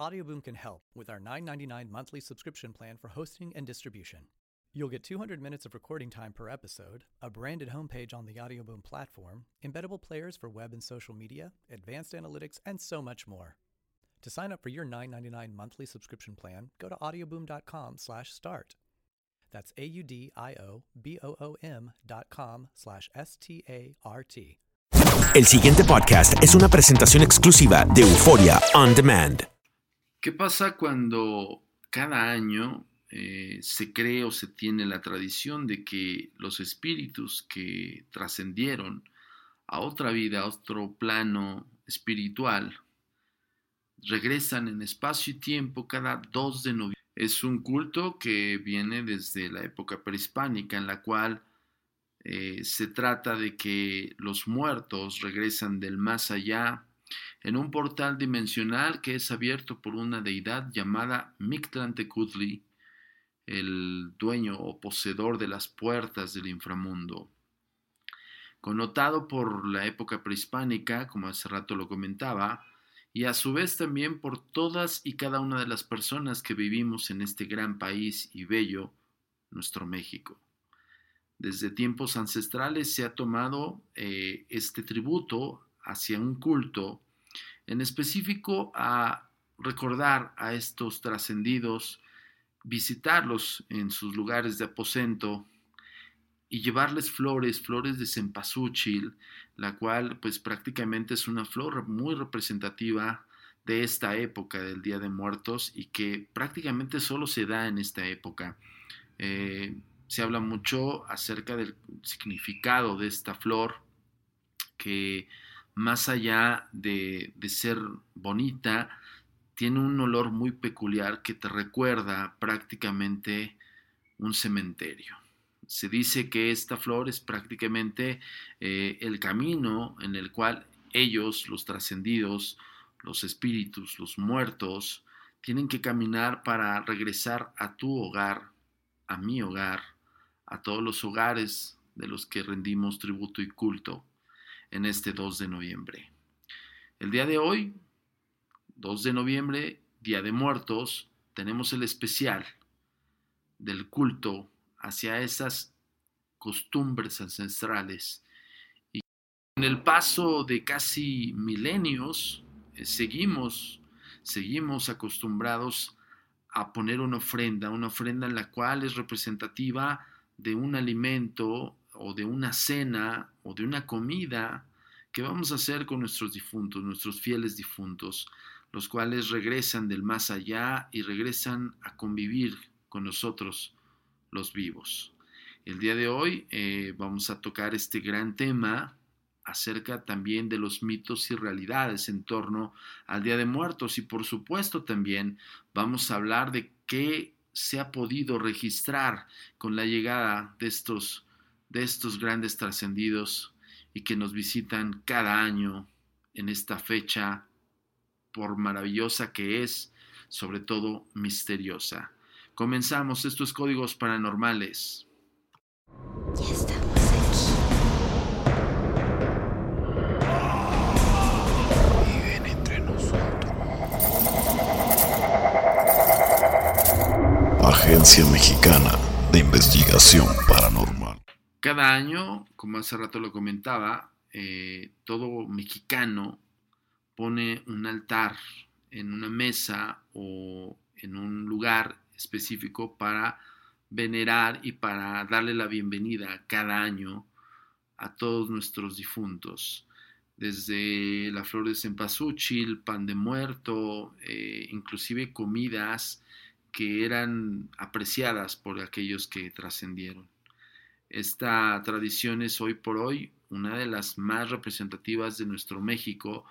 Audioboom can help with our $9.99 monthly subscription plan for hosting and distribution. You'll get 200 minutes of recording time per episode, a branded homepage on the Audioboom platform, embeddable players for web and social media, advanced analytics, and so much more. To sign up for your $9.99 monthly subscription plan, go to audioboom.com slash start. That's A-U-D-I-O-B-O-O-M dot com slash S-T-A-R-T. El siguiente podcast es una presentación exclusiva de Euforia On Demand. ¿Qué pasa cuando cada año eh, se cree o se tiene la tradición de que los espíritus que trascendieron a otra vida, a otro plano espiritual, regresan en espacio y tiempo cada 2 de noviembre? Es un culto que viene desde la época prehispánica en la cual eh, se trata de que los muertos regresan del más allá en un portal dimensional que es abierto por una deidad llamada Mictlantecutli, el dueño o poseedor de las puertas del inframundo. Connotado por la época prehispánica, como hace rato lo comentaba, y a su vez también por todas y cada una de las personas que vivimos en este gran país y bello, nuestro México. Desde tiempos ancestrales se ha tomado eh, este tributo hacia un culto, en específico a recordar a estos trascendidos, visitarlos en sus lugares de aposento y llevarles flores, flores de cempasúchil, la cual pues prácticamente es una flor muy representativa de esta época del Día de Muertos y que prácticamente solo se da en esta época. Eh, se habla mucho acerca del significado de esta flor que más allá de, de, ser bonita, tiene un olor muy peculiar que te recuerda prácticamente un cementerio. Se dice que esta flor es prácticamente eh, el camino en el cual ellos, los trascendidos, los espíritus, los muertos, tienen que caminar para regresar a tu hogar, a mi hogar, a todos los hogares de los que rendimos tributo y culto en este 2 de noviembre. El día de hoy, 2 de noviembre, Día de Muertos, tenemos el especial del culto hacia esas costumbres ancestrales. Y en el paso de casi milenios, eh, seguimos, seguimos acostumbrados a poner una ofrenda, una ofrenda en la cual es representativa de un alimento o de una cena o de una comida que vamos a hacer con nuestros difuntos, nuestros fieles difuntos, los cuales regresan del más allá y regresan a convivir con nosotros los vivos. El día de hoy eh, vamos a tocar este gran tema acerca también de los mitos y realidades en torno al Día de Muertos y por supuesto también vamos a hablar de qué se ha podido registrar con la llegada de estos, de estos grandes trascendidos y que nos visitan cada año en esta fecha, por maravillosa que es, sobre todo misteriosa. Comenzamos estos códigos paranormales. Ya estamos aquí. Viven entre nosotros. Agencia Mexicana de Investigación Paranormal. Cada año, como hace rato lo comentaba, eh, todo mexicano pone un altar en una mesa o en un lugar específico para venerar y para darle la bienvenida cada año a todos nuestros difuntos. Desde la flor de cempasúchil, pan de muerto, eh, inclusive comidas que eran apreciadas por aquellos que trascendieron. Esta tradición es hoy por hoy una de las más representativas de nuestro México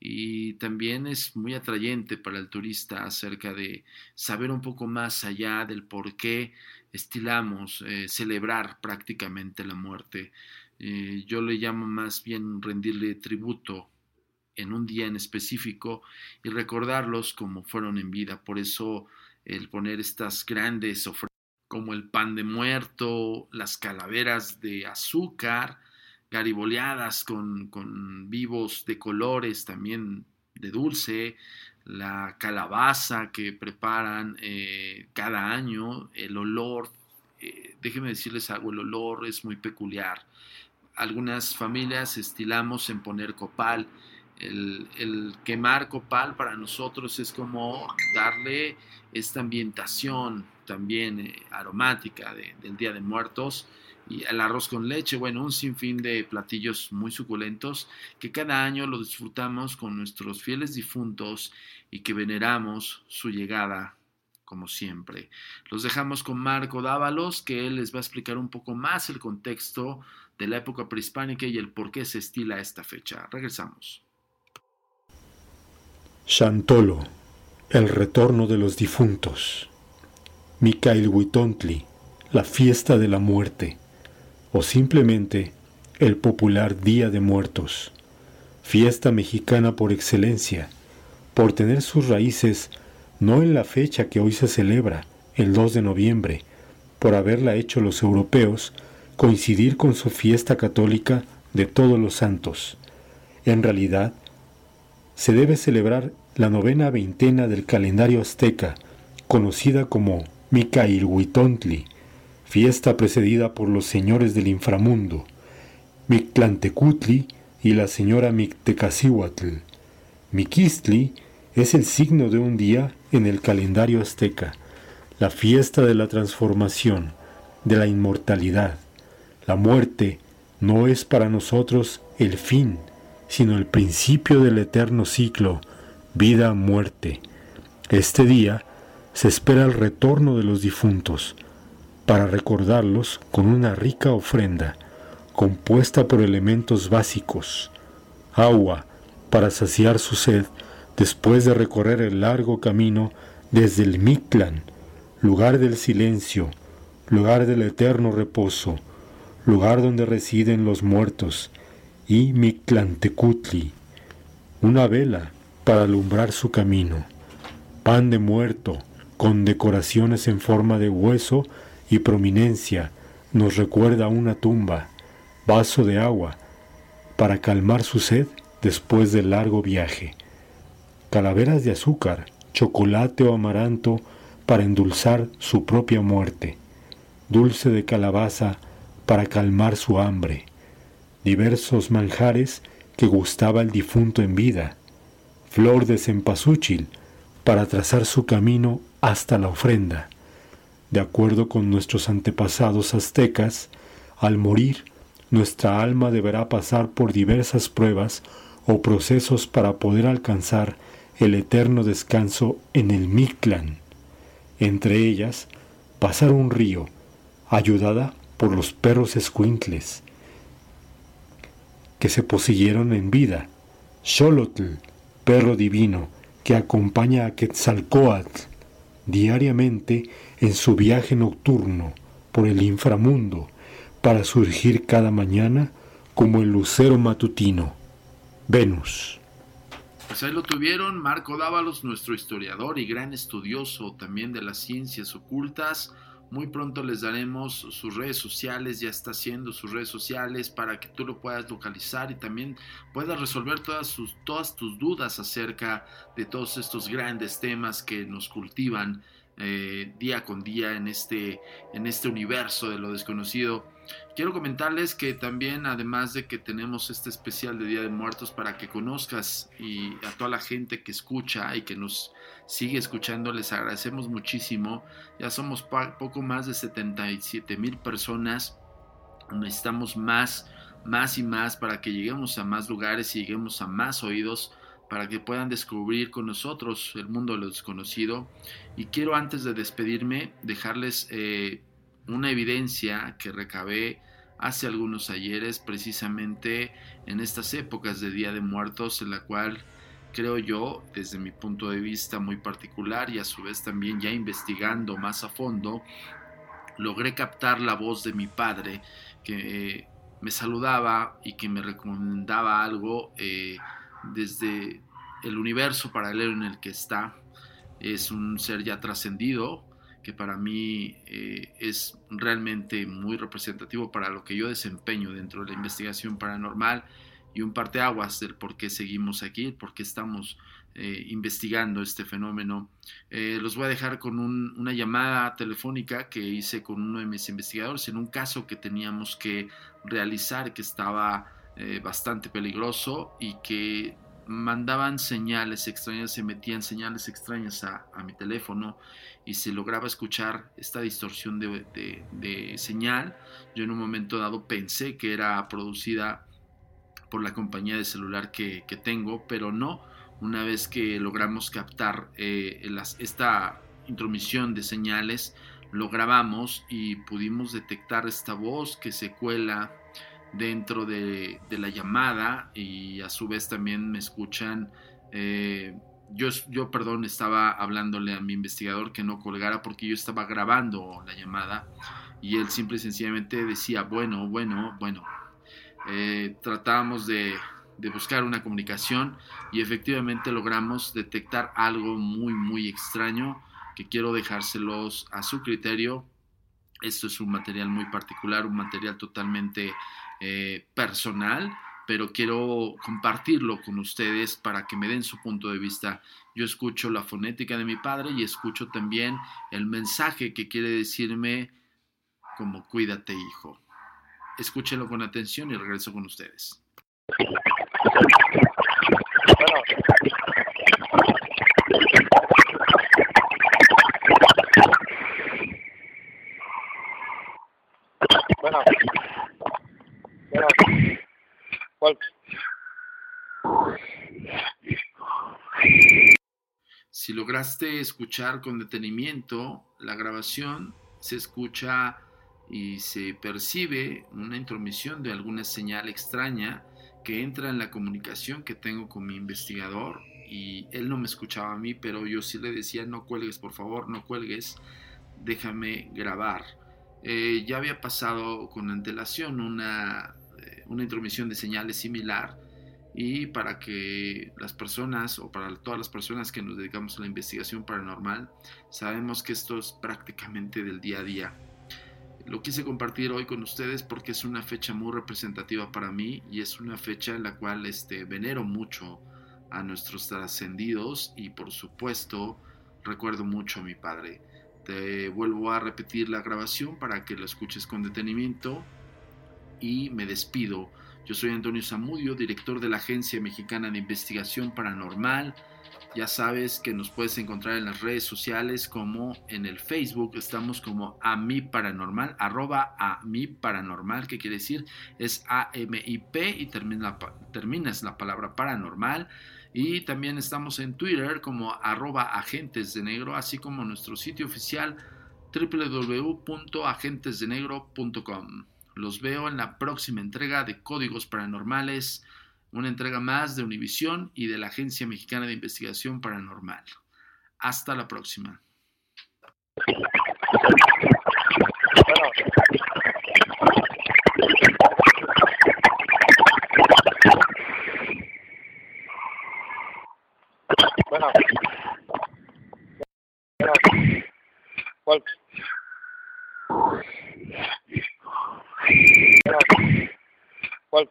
y también es muy atrayente para el turista acerca de saber un poco más allá del por qué estilamos eh, celebrar prácticamente la muerte. Eh, yo le llamo más bien rendirle tributo en un día en específico y recordarlos como fueron en vida. Por eso el poner estas grandes ofrendas como el pan de muerto, las calaveras de azúcar, gariboleadas con, con vivos de colores también de dulce, la calabaza que preparan eh, cada año, el olor, eh, déjenme decirles algo, el olor es muy peculiar. Algunas familias estilamos en poner copal. El, quemar copal para nosotros es como darle esta ambientación también eh, aromática de, del Día de Muertos y el arroz con leche, bueno, un sinfín de platillos muy suculentos que cada año lo disfrutamos con nuestros fieles difuntos y que veneramos su llegada como siempre. Los dejamos con Marco Dávalos, que él les va a explicar un poco más el contexto de la época prehispánica y el por qué se estila esta fecha. Regresamos. Chantolo, el retorno de los difuntos. Micael Huitontli, la fiesta de la muerte o simplemente el popular Día de Muertos, fiesta mexicana por excelencia, por tener sus raíces no en la fecha que hoy se celebra, el 2 de noviembre, por haberla hecho los europeos coincidir con su fiesta católica de todos los santos. En realidad, se debe celebrar la novena veintena del calendario azteca, conocida como Micailhuitontli, fiesta precedida por los señores del inframundo, Mictlantecutli y la señora Mictecacihuatl. Miquistli es el signo de un día en el calendario azteca, la fiesta de la transformación, de la inmortalidad. La muerte no es para nosotros el fin, sino el principio del eterno ciclo, vida-muerte. Este día se espera el retorno de los difuntos, para recordarlos con una rica ofrenda compuesta por elementos básicos, agua para saciar su sed después de recorrer el largo camino desde el Mictlán, lugar del silencio, lugar del eterno reposo, lugar donde residen los muertos, y Mictlantecutli, una vela para alumbrar su camino, pan de muerto con decoraciones en forma de hueso y prominencia nos recuerda una tumba, vaso de agua, para calmar su sed después del largo viaje, calaveras de azúcar, chocolate o amaranto para endulzar su propia muerte, dulce de calabaza para calmar su hambre, diversos manjares que gustaba el difunto en vida, flor de cempasúchil para trazar su camino hasta la ofrenda, de acuerdo con nuestros antepasados aztecas, al morir, nuestra alma deberá pasar por diversas pruebas o procesos para poder alcanzar el eterno descanso en el Mictlán. Entre ellas, pasar un río, ayudada por los perros escuintles, que se posiguieron en vida, Xolotl, perro divino, que acompaña a Quetzalcoatl diariamente en su viaje nocturno por el inframundo para surgir cada mañana como el lucero matutino, Venus. Pues ahí lo tuvieron, Marco Dávalos, nuestro historiador y gran estudioso también de las ciencias ocultas. Muy pronto les daremos sus redes sociales, ya está haciendo sus redes sociales para que tú lo puedas localizar y también puedas resolver todas, sus, todas tus dudas acerca de todos estos grandes temas que nos cultivan eh, día con día en este, en este universo de lo desconocido. Quiero comentarles que también, además de que tenemos este especial de Día de Muertos para que conozcas y a toda la gente que escucha y que nos sigue escuchando, les agradecemos muchísimo. Ya somos poco más de 77 mil personas. Necesitamos más, más y más para que lleguemos a más lugares y lleguemos a más oídos para que puedan descubrir con nosotros el mundo de lo desconocido. Y quiero antes de despedirme dejarles eh, una evidencia que recabé hace algunos ayeres precisamente en estas épocas de Día de Muertos en la cual creo yo desde mi punto de vista muy particular y a su vez también ya investigando más a fondo logré captar la voz de mi padre que me saludaba y que me recomendaba algo eh, desde el universo paralelo en el que está. Es un ser ya trascendido que para mí eh, es realmente muy representativo para lo que yo desempeño dentro de la investigación paranormal y un parteaguas del por qué seguimos aquí, por qué estamos eh, investigando este fenómeno. Eh, los voy a dejar con una llamada telefónica que hice con uno de mis investigadores en un caso que teníamos que realizar que estaba bastante peligroso y que mandaban señales extrañas, se metían señales extrañas a, mi teléfono y se lograba escuchar esta distorsión de, señal. Yo en un momento dado pensé que era producida por la compañía de celular que, tengo, pero no. Una vez que logramos captar eh, esta intromisión de señales, lo grabamos y pudimos detectar esta voz que se cuela dentro de, la llamada y a su vez también me escuchan. Eh, yo, yo, perdón, estaba hablándole a mi investigador que no colgara porque yo estaba grabando la llamada y él simple y sencillamente decía, bueno, bueno, bueno. Eh, tratábamos de, de buscar una comunicación y efectivamente logramos detectar algo muy, muy extraño que quiero dejárselos a su criterio. Esto es un material muy particular, un material totalmente eh, personal, pero quiero compartirlo con ustedes para que me den su punto de vista. Yo escucho la fonética de mi padre y escucho también el mensaje que quiere decirme como cuídate hijo. Escúchenlo con atención y regreso con ustedes. Lograste escuchar con detenimiento la grabación, se escucha y se percibe una intromisión de alguna señal extraña que entra en la comunicación que tengo con mi investigador y él no me escuchaba a mí, pero yo sí le decía no cuelgues, por favor, no cuelgues, déjame grabar. Eh, ya había pasado con antelación una una intromisión de señales similar y para que las personas o para todas las personas que nos dedicamos a la investigación paranormal sabemos que esto es prácticamente del día a día. Lo quise compartir hoy con ustedes porque es una fecha muy representativa para mí y es una fecha en la cual este, venero mucho a nuestros trascendidos y por supuesto recuerdo mucho a mi padre. Te vuelvo a repetir la grabación para que lo escuches con detenimiento y me despido. Yo soy Antonio Zamudio, director de la Agencia Mexicana de Investigación Paranormal. Ya sabes que nos puedes encontrar en las redes sociales como en el Facebook, estamos como a mi paranormal, arroba a mi paranormal, que quiere decir es A-M-I-P y termina, la palabra paranormal. Y también estamos en Twitter como arroba agentes de negro, así como nuestro sitio oficial www.agentesdenegro.com. Los veo en la próxima entrega de Códigos Paranormales, una entrega más de Univisión y de la Agencia Mexicana de Investigación Paranormal. Hasta la próxima. Bueno. ¿Cuál? Bueno. ¿Cuál? Bueno.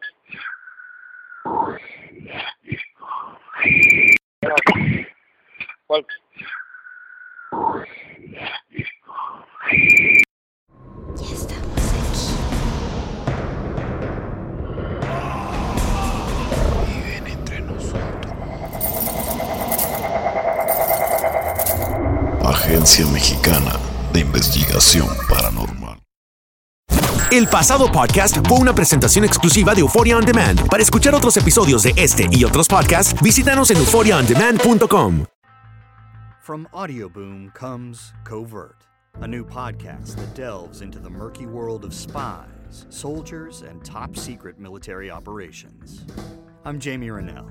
¿Cuál? Estamos aquí. Viven entre nosotros. Agencia Mexicana de Investigación Paranormal. El pasado podcast fue una presentación exclusiva de Euphoria On Demand. Para escuchar otros episodios de este y otros podcasts, visítanos en euphoriaondemand.com. From Audioboom comes Covert, a new podcast that delves into the murky world of spies, soldiers, and top secret military operations. I'm Jamie Rennell,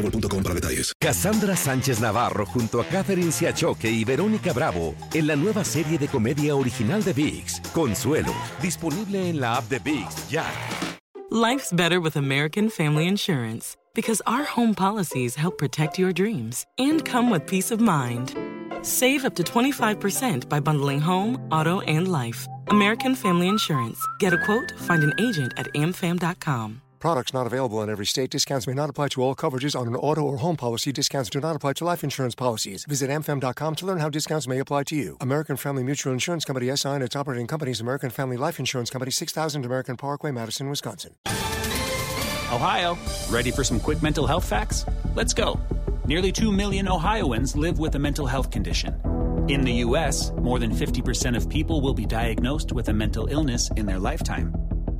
boostmobile.com para detalles. Cassandra Sánchez Navarro junto a Catherine Siachoque y Verónica Bravo en la nueva serie de comedia original de VIX, Consuelo, disponible en la app de VIX ya. Life's better with American Family Insurance because our home policies help protect your dreams and come with peace of mind. Save up to 25% by bundling home, auto, and life. American Family Insurance. Get a quote, find an agent at amfam.com. Products not available in every state. Discounts may not apply to all coverages on an auto or home policy. Discounts do not apply to life insurance policies. Visit amfam.com to learn how discounts may apply to you. American Family Mutual Insurance Company SI and its operating companies American Family Life Insurance Company 6000 American Parkway, Madison, Wisconsin. Ohio, ready for some quick mental health facts? Let's go. Nearly 2 million Ohioans live with a mental health condition. In the U.S., more than 50% of people will be diagnosed with a mental illness in their lifetime.